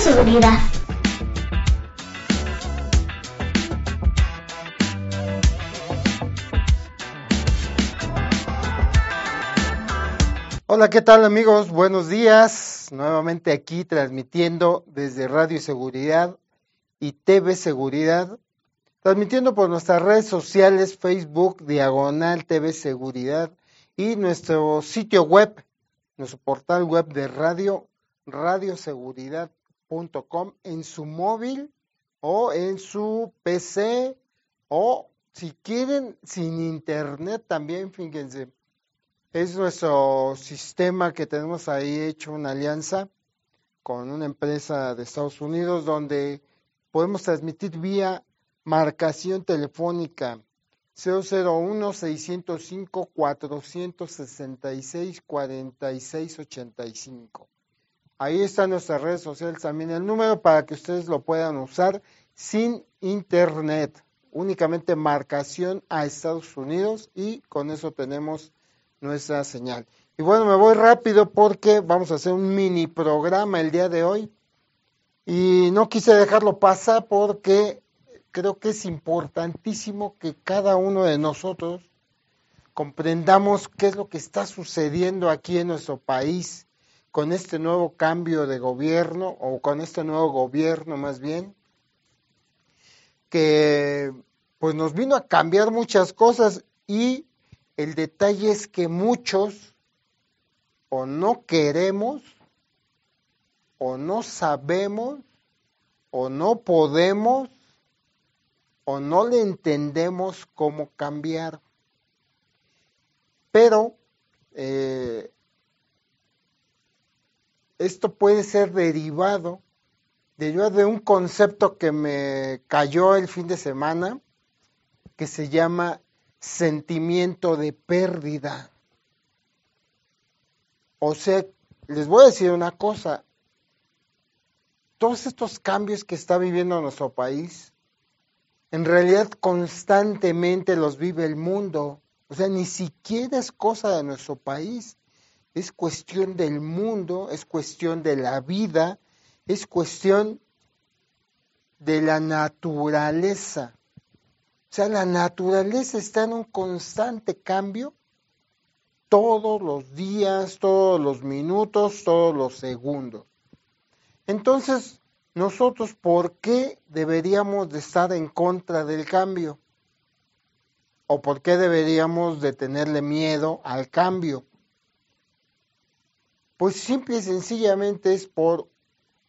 Seguridad. Hola, ¿qué tal amigos? Buenos días. Nuevamente aquí transmitiendo desde Radio Seguridad y TV Seguridad. Transmitiendo por nuestras redes sociales, Facebook, Diagonal TV Seguridad y nuestro sitio web, nuestro portal web de radio, radioseguridad.com en su móvil o en su PC o si quieren sin internet también, fíjense es nuestro sistema que tenemos ahí hecho una alianza con una empresa de Estados Unidos donde podemos transmitir vía marcación telefónica 001 605 466 4685. Ahí están nuestras redes sociales también el número para que ustedes lo puedan usar sin internet, únicamente marcación a Estados Unidos y con eso tenemos nuestra señal. Y bueno, me voy rápido porque vamos a hacer un mini programa el día de hoy. Y no quise dejarlo pasar porque creo que es importantísimo que cada uno de nosotros comprendamos qué es lo que está sucediendo aquí en nuestro país con este nuevo cambio de gobierno o con este nuevo gobierno más bien que pues nos vino a cambiar muchas cosas y el detalle es que muchos o no queremos, o no sabemos, o no podemos, o no le entendemos cómo cambiar. Pero eh, esto puede ser derivado, de un concepto que me cayó el fin de semana, que se llama sentimiento de pérdida. O sea, les voy a decir una cosa, todos estos cambios que está viviendo nuestro país, en realidad constantemente los vive el mundo. O sea, ni siquiera es cosa de nuestro país, es cuestión del mundo, es cuestión de la vida, es cuestión de la naturaleza. O sea, la naturaleza está en un constante cambio todos los días, todos los minutos, todos los segundos. Entonces, nosotros, ¿por qué deberíamos de estar en contra del cambio? ¿O por qué deberíamos de tenerle miedo al cambio? Pues simple y sencillamente es por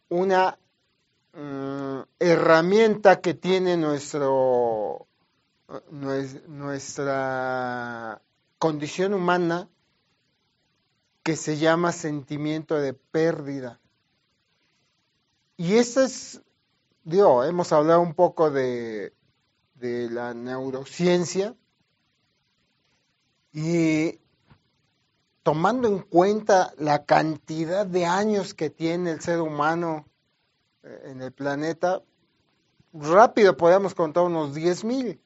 una mm, herramienta que tiene nuestro nuestra condición humana que se llama sentimiento de pérdida. Y eso es, digo, hemos hablado un poco de, de la neurociencia y tomando en cuenta la cantidad de años que tiene el ser humano eh, en el planeta, rápido podemos contar unos 10 mil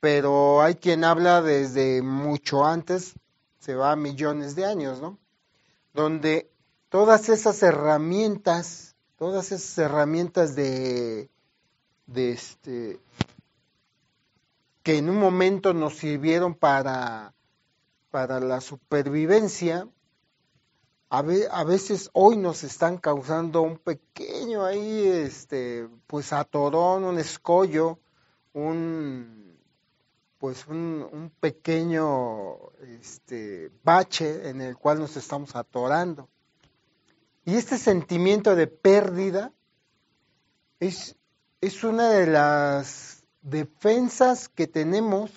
pero hay quien habla desde mucho antes, se va a millones de años, ¿no? Donde todas esas herramientas, todas esas herramientas de, de este, que en un momento nos sirvieron para, para la supervivencia, a, a, veces hoy nos están causando un pequeño ahí, este, pues atorón, un escollo, un pues un, pequeño este, bache en el cual nos estamos atorando. Y este sentimiento de pérdida es, es una de las defensas que tenemos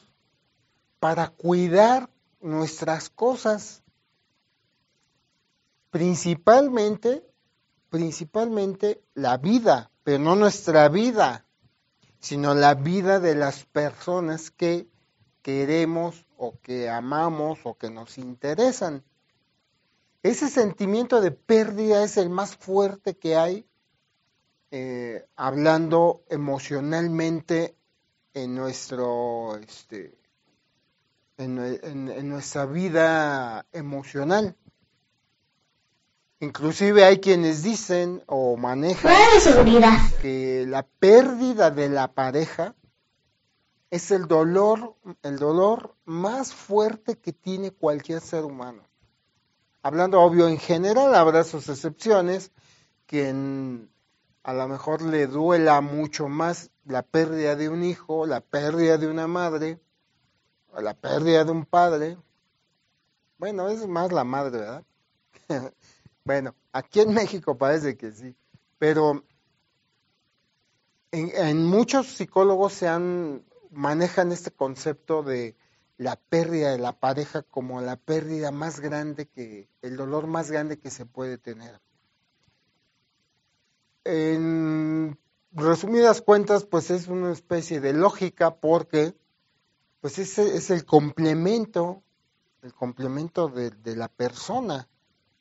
para cuidar nuestras cosas. Principalmente, principalmente la vida, pero no nuestra vida, sino la vida de las personas que queremos o que amamos o que nos interesan. Ese sentimiento de pérdida es el más fuerte que hay eh, hablando emocionalmente en nuestro este, en, nuestra vida emocional. Inclusive hay quienes dicen o manejan que la pérdida de la pareja es el dolor, el dolor más fuerte que tiene cualquier ser humano. Hablando obvio en general, habrá sus excepciones, quien a lo mejor le duela mucho más la pérdida de un hijo, la pérdida de una madre, la pérdida de un padre. Bueno, es más la madre, ¿verdad? Bueno, aquí en México parece que sí, pero en, muchos psicólogos se han manejan este concepto de la pérdida de la pareja como la pérdida más grande que el dolor más grande que se puede tener. En resumidas cuentas, pues es una especie de lógica porque pues ese es el complemento, el complemento de, de la persona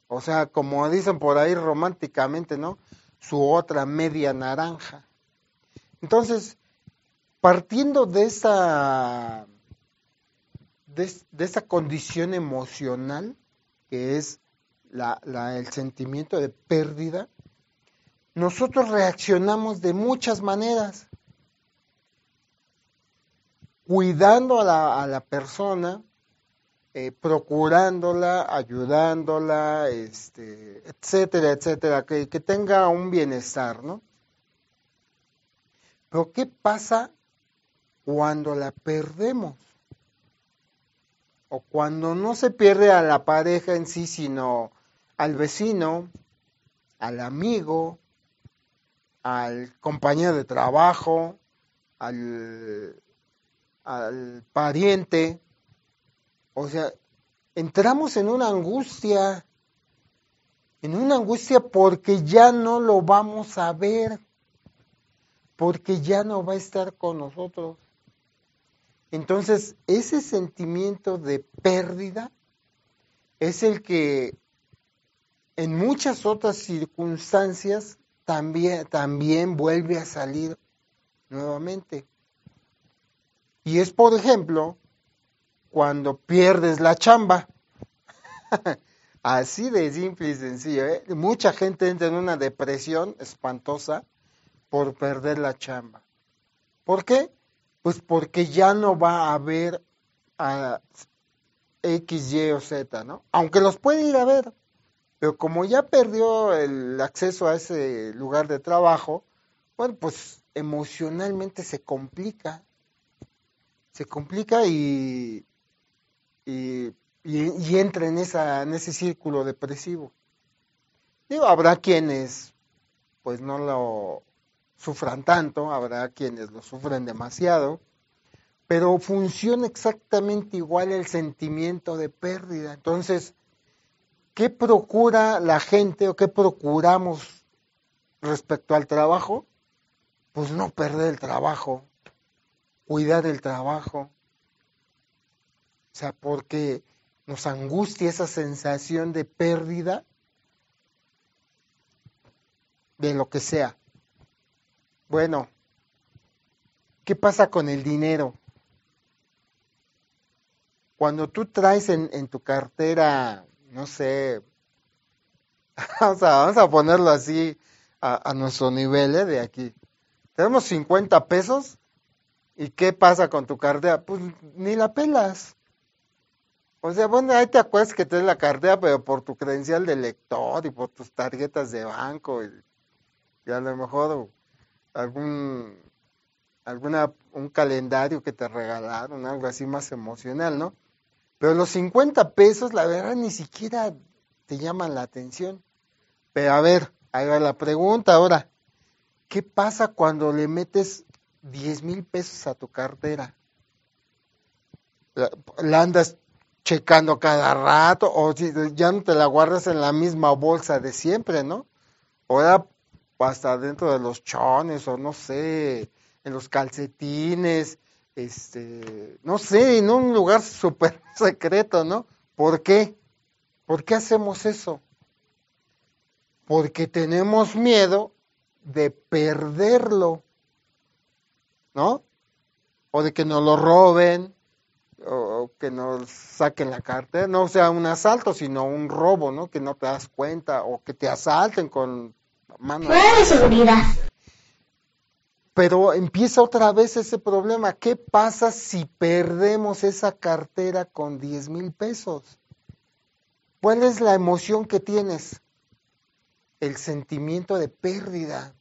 o sea, como dicen por ahí románticamente, ¿no? Su otra media naranja. Entonces, partiendo de esa, de, esa condición emocional, que es la, la, el sentimiento de pérdida, nosotros reaccionamos de muchas maneras, cuidando a la, a la persona, eh, procurándola, ayudándola, este, etcétera, etcétera, que, tenga un bienestar, ¿no? Pero ¿qué pasa cuando la perdemos? O cuando no se pierde a la pareja en sí, sino al vecino, al amigo, al compañero de trabajo, al, al pariente, o sea, entramos en una angustia, en una angustia porque ya no lo vamos a ver, porque ya no va a estar con nosotros. Entonces, ese sentimiento de pérdida es el que en muchas otras circunstancias también, también vuelve a salir nuevamente. Y es, por ejemplo, cuando pierdes la chamba. Así de simple y sencillo. ¿eh? Mucha gente entra en una depresión espantosa por perder la chamba. ¿Por qué? Pues porque ya no va a haber a X, Y o Z, ¿no? Aunque los puede ir a ver, pero como ya perdió el acceso a ese lugar de trabajo, bueno, pues emocionalmente se complica. Se complica y, y, entra en, esa, en ese círculo depresivo. Digo, habrá quienes pues no lo sufran tanto, habrá quienes lo sufren demasiado, pero funciona exactamente igual el sentimiento de pérdida. Entonces, ¿qué procura la gente o qué procuramos respecto al trabajo? Pues no perder el trabajo, cuidar el trabajo, o sea, porque nos angustia esa sensación de pérdida de lo que sea. Bueno, ¿qué pasa con el dinero? Cuando tú traes en, tu cartera, no sé, vamos a, vamos a ponerlo así a, nuestro nivel ¿eh? de aquí. Tenemos 50 pesos y ¿qué pasa con tu cartera? Pues ni la pelas. O sea, bueno, ahí te acuerdas que tienes la cartera, pero por tu credencial de lector y por tus tarjetas de banco y, a lo mejor algún alguna un calendario que te regalaron, algo así más emocional, ¿no? Pero los 50 pesos, la verdad, ni siquiera te llaman la atención. Pero a ver, ahí va la pregunta ahora. ¿Qué pasa cuando le metes 10 mil pesos a tu cartera? la andas checando cada rato, o si ya no te la guardas en la misma bolsa de siempre, ¿no? Ahora hasta dentro de los chones, o no sé, en los calcetines, este, no sé, en un lugar súper secreto, ¿no? ¿Por qué? ¿Por qué hacemos eso? Porque tenemos miedo de perderlo, ¿no? O de que nos lo roben, o, que nos saquen la cartera, no sea un asalto, sino un robo, ¿no? Que no te das cuenta, o que te asalten con mano de seguridad. Pero empieza otra vez ese problema. ¿Qué pasa si perdemos esa cartera con 10 mil pesos? ¿Cuál es la emoción que tienes? El sentimiento de pérdida,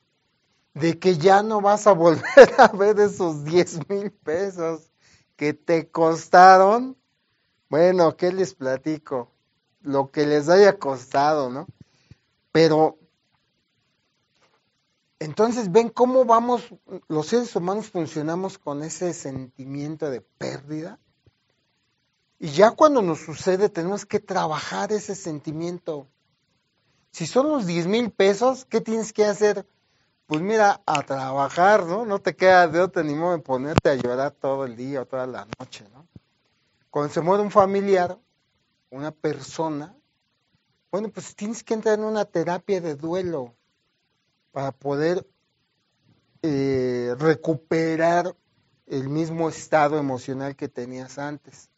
de que ya no vas a volver a ver esos 10 mil pesos que te costaron. Bueno, ¿qué les platico? Lo que les haya costado, ¿no? Pero entonces ven cómo vamos, los seres humanos funcionamos con ese sentimiento de pérdida. Y ya cuando nos sucede tenemos que trabajar ese sentimiento. Si son los 10 mil pesos, ¿qué tienes que hacer? Pues mira, a trabajar, ¿no? No te queda de otro ni modo de ponerte a llorar todo el día o toda la noche, ¿no? Cuando se muere un familiar, una persona, bueno, pues tienes que entrar en una terapia de duelo para poder eh, recuperar el mismo estado emocional que tenías antes.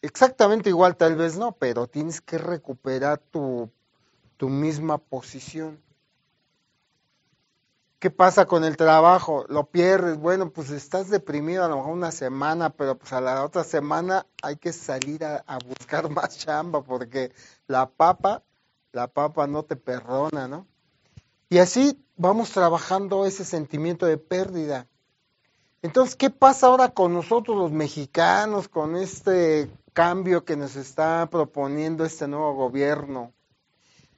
Exactamente igual tal vez no, pero tienes que recuperar tu, tu misma posición. ¿Qué pasa con el trabajo? Lo pierdes, bueno, pues estás deprimido a lo mejor una semana, pero pues a la otra semana hay que salir a, buscar más chamba porque la papa, la papa no te perdona, ¿no? Y así vamos trabajando ese sentimiento de pérdida. Entonces, ¿qué pasa ahora con nosotros los mexicanos, con este cambio que nos está proponiendo este nuevo gobierno?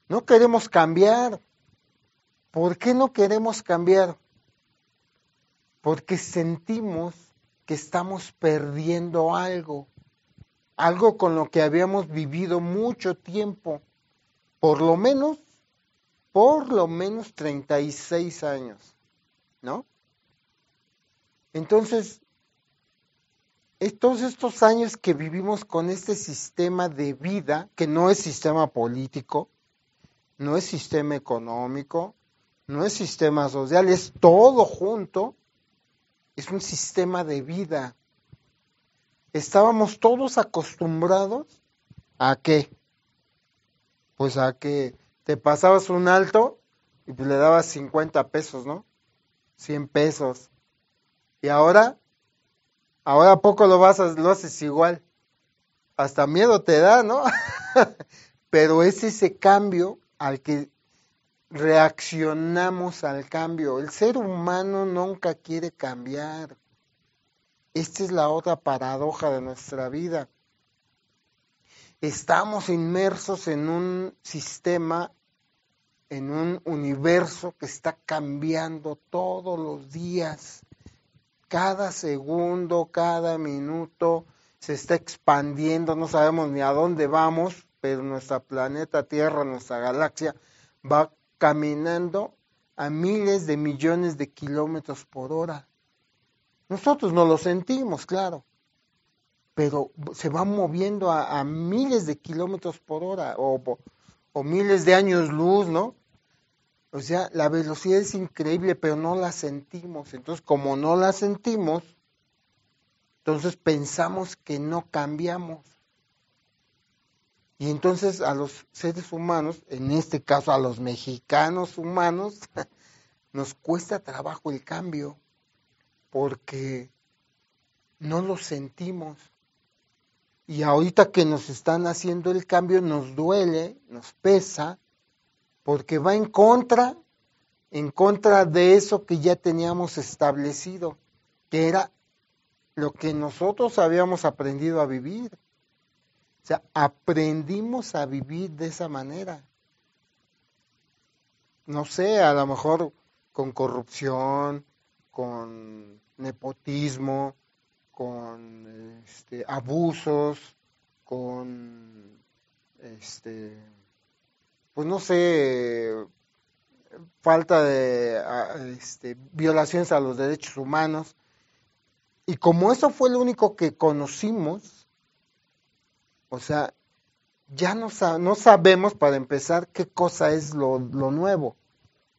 No queremos cambiar. ¿Por qué no queremos cambiar? Porque sentimos que estamos perdiendo algo, algo con lo que habíamos vivido mucho tiempo, por lo menos por lo menos 36 años, ¿no? Entonces, todos estos años que vivimos con este sistema de vida, que no es sistema político, no es sistema económico, no es sistema social, es todo junto, es un sistema de vida. Estábamos todos acostumbrados a qué? Pues a que te pasabas un alto y pues le dabas 50 pesos, ¿no? 100 pesos. Y ahora, ahora poco lo, vas a, lo haces igual. Hasta miedo te da, ¿no? Pero es ese cambio al que reaccionamos al cambio. El ser humano nunca quiere cambiar. Esta es la otra paradoja de nuestra vida. Estamos inmersos en un sistema en un universo que está cambiando todos los días. Cada segundo, cada minuto se está expandiendo, no sabemos ni a dónde vamos, pero nuestra planeta Tierra, nuestra galaxia, va caminando a miles de millones de kilómetros por hora. Nosotros no lo sentimos, claro, pero se va moviendo a, miles de kilómetros por hora o, o miles de años luz, ¿no? O sea, la velocidad es increíble, pero no la sentimos. Entonces, como no la sentimos, entonces pensamos que no cambiamos. Y entonces a los seres humanos, en este caso a los mexicanos humanos, nos cuesta trabajo el cambio, porque no lo sentimos. Y ahorita que nos están haciendo el cambio nos duele, nos pesa, porque va en contra, en contra de eso que ya teníamos establecido, que era lo que nosotros habíamos aprendido a vivir. O sea, aprendimos a vivir de esa manera. No sé, a lo mejor con corrupción, con nepotismo, con este, abusos, con este, pues no sé, falta de este, violaciones a los derechos humanos. Y como eso fue lo único que conocimos, o sea, ya no, no sabemos para empezar qué cosa es lo, lo nuevo.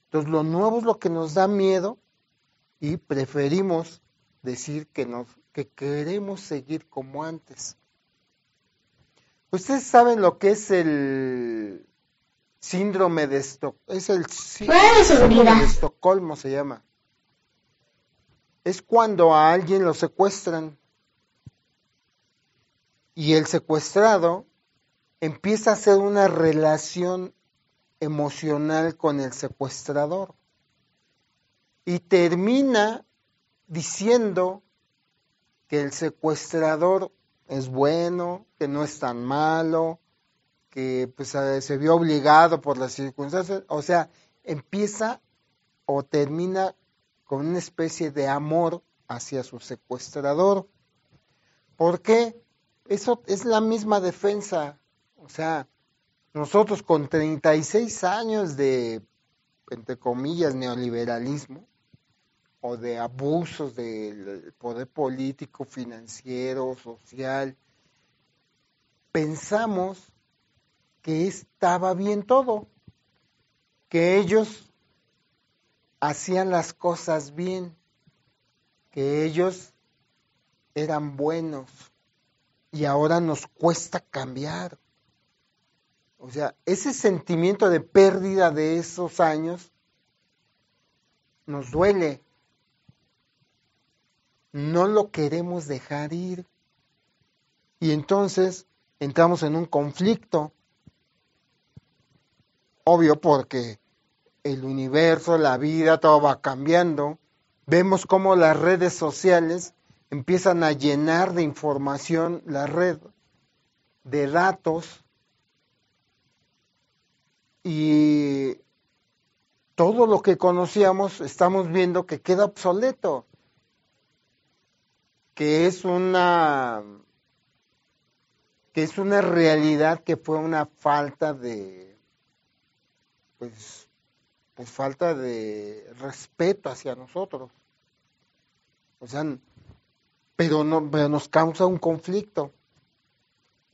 Entonces lo nuevo es lo que nos da miedo y preferimos decir que, nos, que queremos seguir como antes. Ustedes saben lo que es el síndrome de Estocolmo, es el síndrome de Estocolmo se llama. Es cuando a alguien lo secuestran y el secuestrado empieza a hacer una relación emocional con el secuestrador y termina diciendo que el secuestrador es bueno, que no es tan malo, que pues se vio obligado por las circunstancias, o sea, empieza o termina con una especie de amor hacia su secuestrador. ¿Por qué? Eso es la misma defensa. O sea, nosotros con 36 años de, entre comillas, neoliberalismo o de abusos del poder político, financiero, social, pensamos que estaba bien todo, que ellos hacían las cosas bien, que ellos eran buenos y ahora nos cuesta cambiar. O sea, ese sentimiento de pérdida de esos años nos duele. No lo queremos dejar ir. Y entonces entramos en un conflicto. Obvio porque el universo, la vida, todo va cambiando. Vemos cómo las redes sociales empiezan a llenar de información la red, de datos, y todo lo que conocíamos estamos viendo que queda obsoleto, que es una que es una realidad que fue una falta de pues pues falta de respeto hacia nosotros. O sea, pero, no, nos causa un conflicto.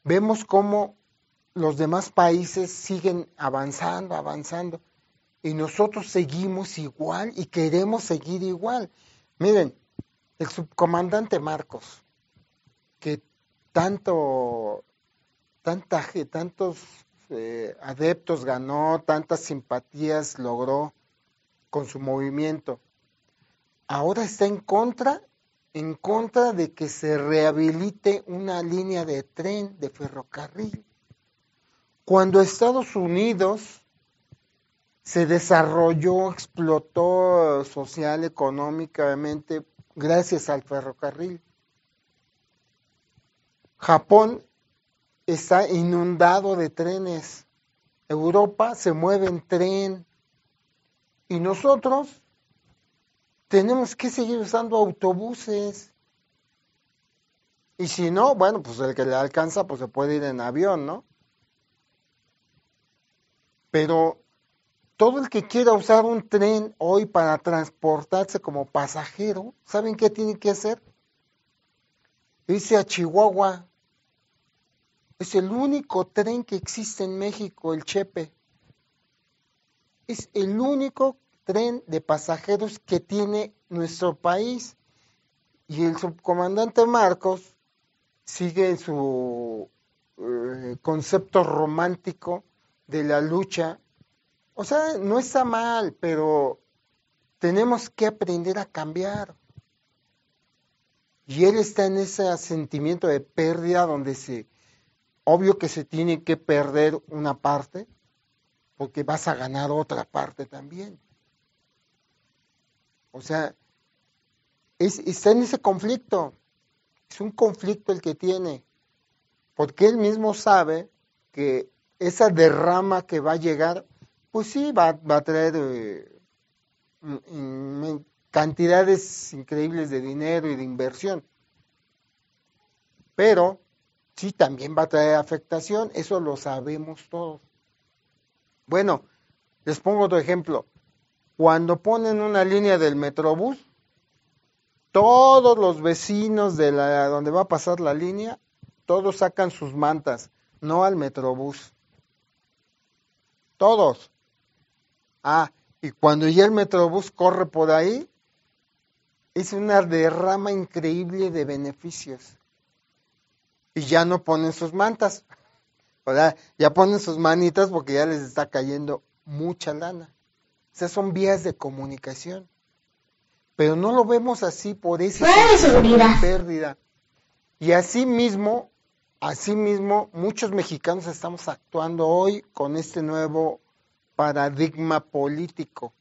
Vemos cómo los demás países siguen avanzando, avanzando, y nosotros seguimos igual y queremos seguir igual. Miren, el subcomandante Marcos, que tanto, tanta, tantos eh, adeptos ganó, tantas simpatías logró con su movimiento, ahora está en contra, en contra de que se rehabilite una línea de tren, de ferrocarril. Cuando Estados Unidos se desarrolló, explotó social, económicamente, gracias al ferrocarril. Japón está inundado de trenes. Europa se mueve en tren. Y nosotros tenemos que seguir usando autobuses. Y si no, bueno, pues el que le alcanza, pues se puede ir en avión, ¿no? Pero todo el que quiera usar un tren hoy para transportarse como pasajero, ¿saben qué tiene que hacer? Irse a Chihuahua. Es el único tren que existe en México, el Chepe. Es el único tren de pasajeros que tiene nuestro país. Y el subcomandante Marcos sigue su eh, concepto romántico de la lucha. O sea, no está mal, pero tenemos que aprender a cambiar. Y él está en ese sentimiento de pérdida donde se, obvio que se tiene que perder una parte, porque vas a ganar otra parte también. O sea, es, está en ese conflicto. Es un conflicto el que tiene, porque él mismo sabe que esa derrama que va a llegar, pues sí, va, a traer eh, cantidades increíbles de dinero y de inversión. Pero sí, también va a traer afectación, eso lo sabemos todos. Bueno, les pongo otro ejemplo. Cuando ponen una línea del Metrobús, todos los vecinos de donde va a pasar la línea, todos sacan sus mantas, no al Metrobús. Todos. Ah, y cuando ya el Metrobús corre por ahí, es una derrama increíble de beneficios. Y ya no ponen sus mantas. Sea, ya ponen sus manitas porque ya les está cayendo mucha lana. O sea, son vías de comunicación. Pero no lo vemos así por esa pérdida. Y así mismo, así mismo, muchos mexicanos estamos actuando hoy con este nuevo paradigma político,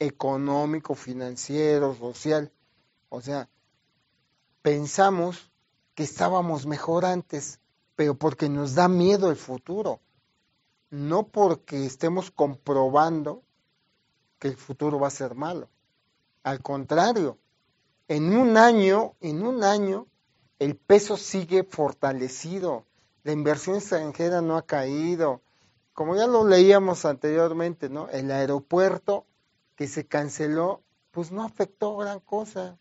económico, financiero, social. O sea, pensamos que estábamos mejor antes, pero porque nos da miedo el futuro, no porque estemos comprobando que el futuro va a ser malo. Al contrario, en un año, en un año, el peso sigue fortalecido, la inversión extranjera no ha caído, como ya lo leíamos anteriormente, ¿no? El aeropuerto que se canceló, pues no afectó gran cosa.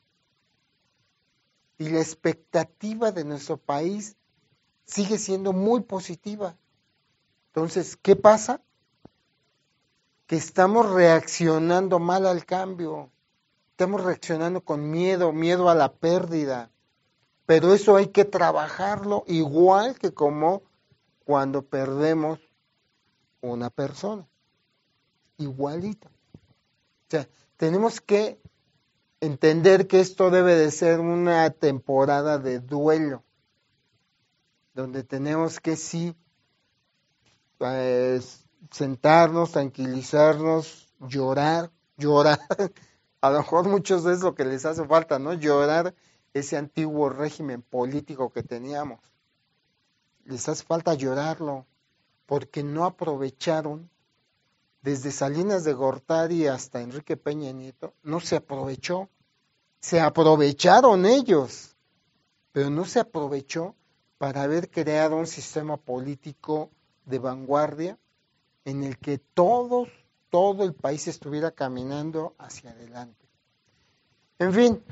Y la expectativa de nuestro país sigue siendo muy positiva. Entonces, ¿qué pasa? Que estamos reaccionando mal al cambio. Estamos reaccionando con miedo, miedo a la pérdida. Pero eso hay que trabajarlo igual que como cuando perdemos una persona. Igualita. O sea, tenemos que entender que esto debe de ser una temporada de duelo, donde tenemos que sí pues, sentarnos, tranquilizarnos, llorar, llorar. A lo mejor muchos es lo que les hace falta, ¿no? Llorar ese antiguo régimen político que teníamos. Les hace falta llorarlo, porque no aprovecharon, desde Salinas de Gortari hasta Enrique Peña Nieto, no se aprovechó. Se aprovecharon ellos, pero no se aprovechó para haber creado un sistema político de vanguardia en el que todos, todo el país estuviera caminando hacia adelante. En fin,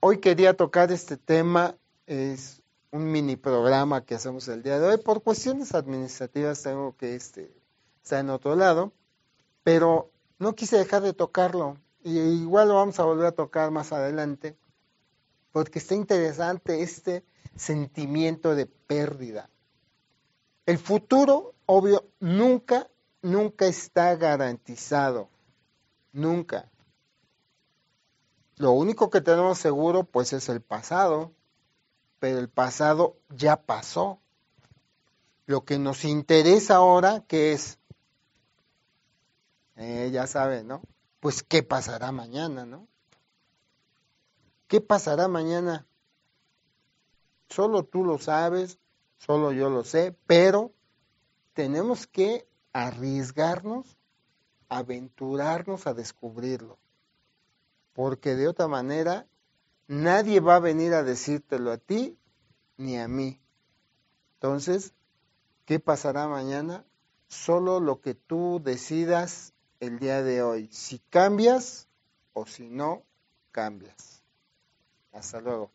hoy quería tocar este tema, es un mini programa que hacemos el día de hoy. Por cuestiones administrativas tengo que este, estar en otro lado, pero no quise dejar de tocarlo. Y igual lo vamos a volver a tocar más adelante, porque está interesante este sentimiento de pérdida. El futuro, obvio, nunca, nunca está garantizado. Nunca. Lo único que tenemos seguro, pues, es el pasado pero el pasado ya pasó. Lo que nos interesa ahora, ¿qué es? Eh, ya saben, ¿no? Pues qué pasará mañana, ¿no? ¿Qué pasará mañana? Solo tú lo sabes, solo yo lo sé, pero tenemos que arriesgarnos, aventurarnos a descubrirlo, porque de otra manera Nadie va a venir a decírtelo a ti ni a mí. Entonces, ¿qué pasará mañana? Solo lo que tú decidas el día de hoy. Si cambias o si no cambias. Hasta luego.